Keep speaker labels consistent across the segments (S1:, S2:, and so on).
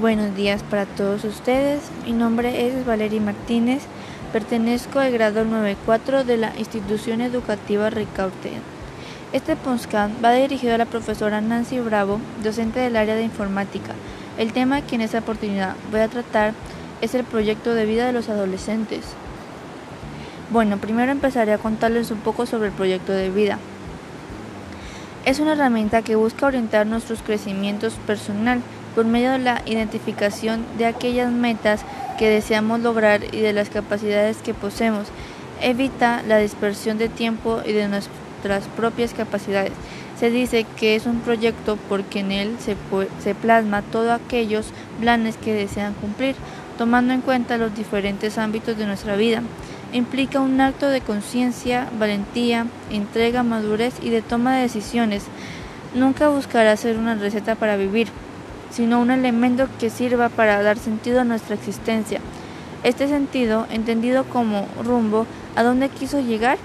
S1: Buenos días para todos ustedes. Mi nombre es Valery Martínez. Pertenezco al grado 94 de la institución educativa Ricaurte. Este podcast va dirigido a la profesora Nancy Bravo, docente del área de informática. El tema que en esta oportunidad voy a tratar es el proyecto de vida de los adolescentes. Bueno, primero empezaré a contarles un poco sobre el proyecto de vida. Es una herramienta que busca orientar nuestros crecimientos personal por medio de la identificación de aquellas metas que deseamos lograr y de las capacidades que poseemos. Evita la dispersión de tiempo y de nuestras propias capacidades. Se dice que es un proyecto porque en él se, plasma todos aquellos planes que desean cumplir, tomando en cuenta los diferentes ámbitos de nuestra vida. Implica un acto de conciencia, valentía, entrega, madurez y de toma de decisiones. Nunca buscará ser una receta para vivir, sino un elemento que sirva para dar sentido a nuestra existencia. Este sentido, entendido como rumbo a dónde quiso llegar,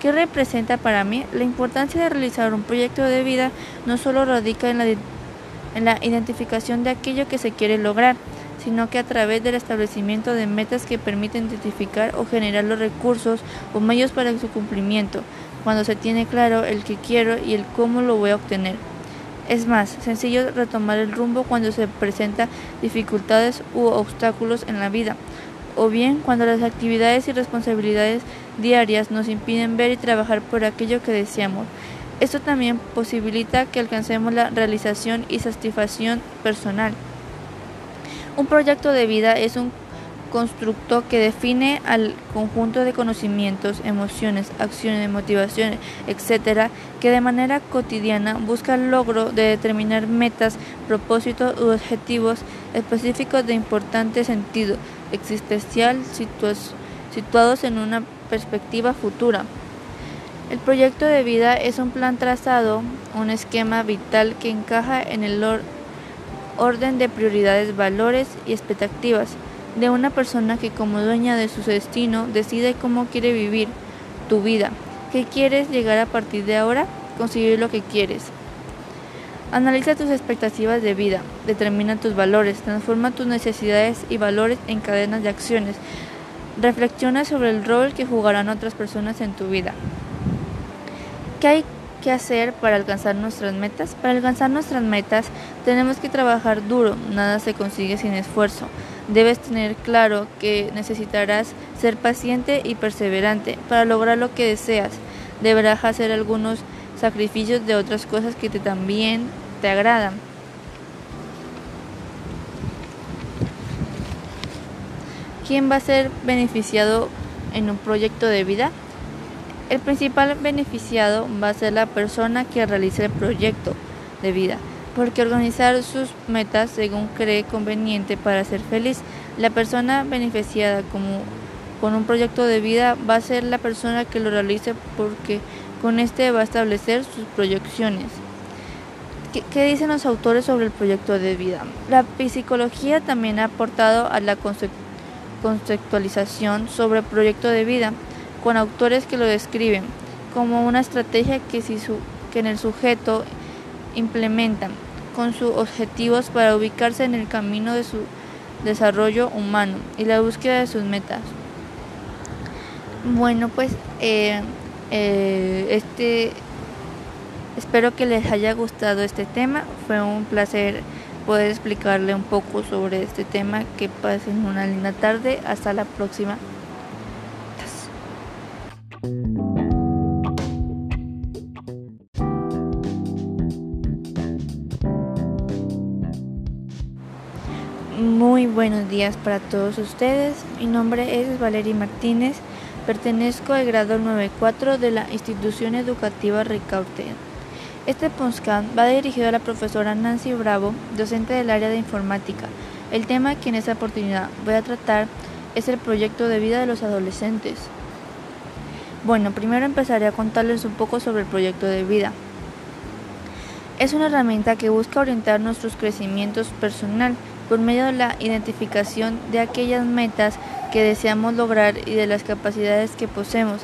S1: ¿qué representa para mí? La importancia de realizar un proyecto de vida no solo radica en la, en la identificación de aquello que se quiere lograr, sino que a través del establecimiento de metas que permiten identificar o generar los recursos o medios para su cumplimiento, cuando se tiene claro el que quiero y el cómo lo voy a obtener. Es más sencillo retomar el rumbo cuando se presentan dificultades u obstáculos en la vida, o bien cuando las actividades y responsabilidades diarias nos impiden ver y trabajar por aquello que deseamos. Esto también posibilita que alcancemos la realización y satisfacción personal. Un proyecto de vida es un constructo que define al conjunto de conocimientos, emociones, acciones, motivaciones, etcétera, que de manera cotidiana busca el logro de determinar metas, propósitos u objetivos específicos de importante sentido existencial situados en una perspectiva futura. El proyecto de vida es un plan trazado, un esquema vital que encaja en el orden de prioridades, valores y expectativas de una persona que como dueña de su destino decide cómo quiere vivir tu vida. ¿Qué quieres llegar a partir de ahora? Conseguir lo que quieres. Analiza tus expectativas de vida, determina tus valores, transforma tus necesidades y valores en cadenas de acciones. Reflexiona sobre el rol que jugarán otras personas en tu vida. ¿Qué hay que hacer para alcanzar nuestras metas? Para alcanzar nuestras metas tenemos que trabajar duro, nada se consigue sin esfuerzo. Debes tener claro que necesitarás ser paciente y perseverante para lograr lo que deseas. Deberás hacer algunos sacrificios de otras cosas que te también te agradan. ¿Quién va a ser beneficiado en un proyecto de vida? El principal beneficiado va a ser la persona que realice el proyecto de vida porque organizar sus metas según cree conveniente para ser feliz. La persona beneficiada como con un proyecto de vida va a ser la persona que lo realice porque con este va a establecer sus proyecciones. ¿Qué, dicen los autores sobre el proyecto de vida? La psicología también ha aportado a la conceptualización sobre el proyecto de vida con autores que lo describen como una estrategia que, si que en el sujeto implementan con sus objetivos para ubicarse en el camino de su desarrollo humano y la búsqueda de sus metas. Bueno, pues eh, eh, este espero que les haya gustado este tema. Fue un placer poder explicarle un poco sobre este tema. Que pasen una linda tarde. Hasta la próxima. Muy buenos días para todos ustedes. Mi nombre es Valery Martínez. Pertenezco al grado 94 de la institución educativa Ricaurte. Este podcast va dirigido a la profesora Nancy Bravo, docente del área de informática. El tema que en esta oportunidad voy a tratar es el proyecto de vida de los adolescentes. Bueno, primero empezaré a contarles un poco sobre el proyecto de vida. Es una herramienta que busca orientar nuestros crecimientos personal por medio de la identificación de aquellas metas que deseamos lograr y de las capacidades que poseemos.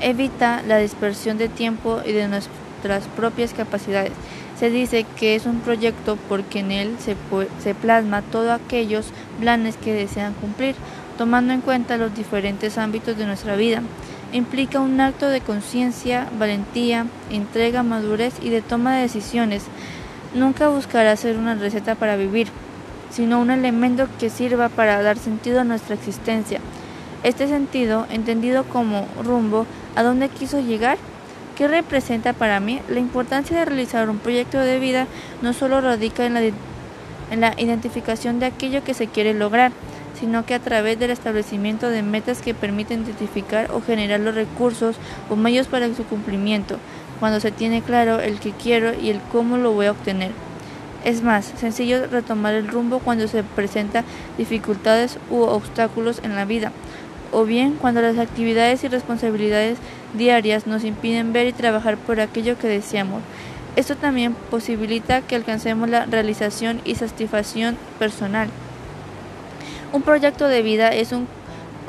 S1: Evita la dispersión de tiempo y de nuestras propias capacidades. Se dice que es un proyecto porque en él se, plasma todos aquellos planes que desean cumplir, tomando en cuenta los diferentes ámbitos de nuestra vida. Implica un acto de conciencia, valentía, entrega, madurez y de toma de decisiones. Nunca buscará ser una receta para vivir, sino un elemento que sirva para dar sentido a nuestra existencia. Este sentido, entendido como rumbo a dónde quiso llegar, ¿qué representa para mí? La importancia de realizar un proyecto de vida no solo radica en la, en la identificación de aquello que se quiere lograr, sino que a través del establecimiento de metas que permiten identificar o generar los recursos o medios para su cumplimiento, cuando se tiene claro el que quiero y el cómo lo voy a obtener. Es más sencillo retomar el rumbo cuando se presentan dificultades u obstáculos en la vida, o bien cuando las actividades y responsabilidades diarias nos impiden ver y trabajar por aquello que deseamos. Esto también posibilita que alcancemos la realización y satisfacción personal. Un proyecto de vida es un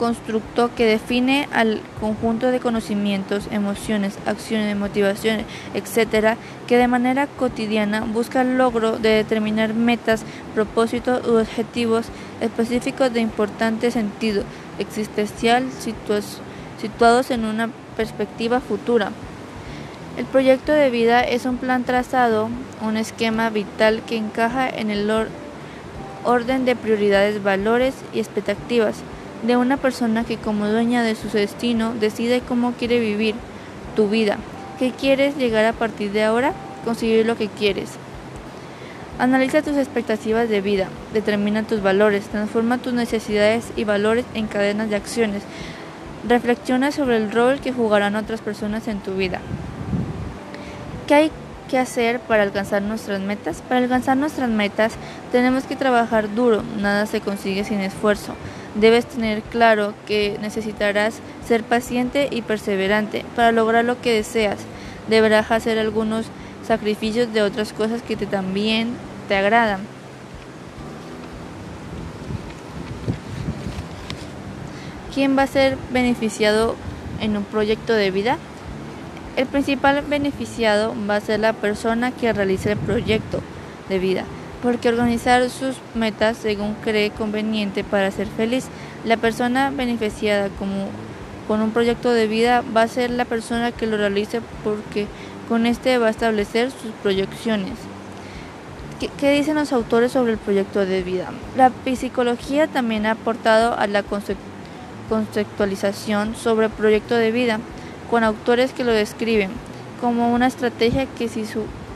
S1: constructo que define al conjunto de conocimientos, emociones, acciones, motivaciones, etc., que de manera cotidiana busca el logro de determinar metas, propósitos u objetivos específicos de importante sentido existencial situados en una perspectiva futura. El proyecto de vida es un plan trazado, un esquema vital que encaja en el orden de prioridades, valores y expectativas de una persona que como dueña de su destino decide cómo quiere vivir tu vida. ¿Qué quieres llegar a partir de ahora? Conseguir lo que quieres. Analiza tus expectativas de vida, determina tus valores, transforma tus necesidades y valores en cadenas de acciones. Reflexiona sobre el rol que jugarán otras personas en tu vida. ¿Qué hay que hacer para alcanzar nuestras metas? Para alcanzar nuestras metas tenemos que trabajar duro, nada se consigue sin esfuerzo. Debes tener claro que necesitarás ser paciente y perseverante para lograr lo que deseas. Deberás hacer algunos sacrificios de otras cosas que te también te agradan. ¿Quién va a ser beneficiado en un proyecto de vida? El principal beneficiado va a ser la persona que realice el proyecto de vida porque organizar sus metas según cree conveniente para ser feliz. La persona beneficiada como con un proyecto de vida va a ser la persona que lo realice porque con este va a establecer sus proyecciones. ¿Qué, dicen los autores sobre el proyecto de vida? La psicología también ha aportado a la conceptualización sobre el proyecto de vida con autores que lo describen como una estrategia que, si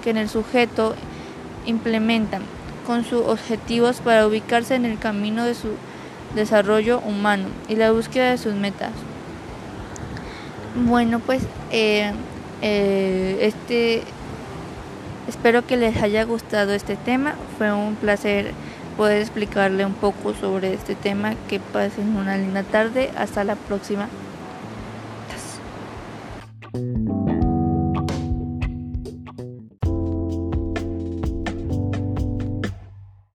S1: que en el sujeto implementan con sus objetivos para ubicarse en el camino de su desarrollo humano y la búsqueda de sus metas. Bueno, pues eh, eh, este espero que les haya gustado este tema. Fue un placer poder explicarle un poco sobre este tema. Que pasen una linda tarde. Hasta la próxima.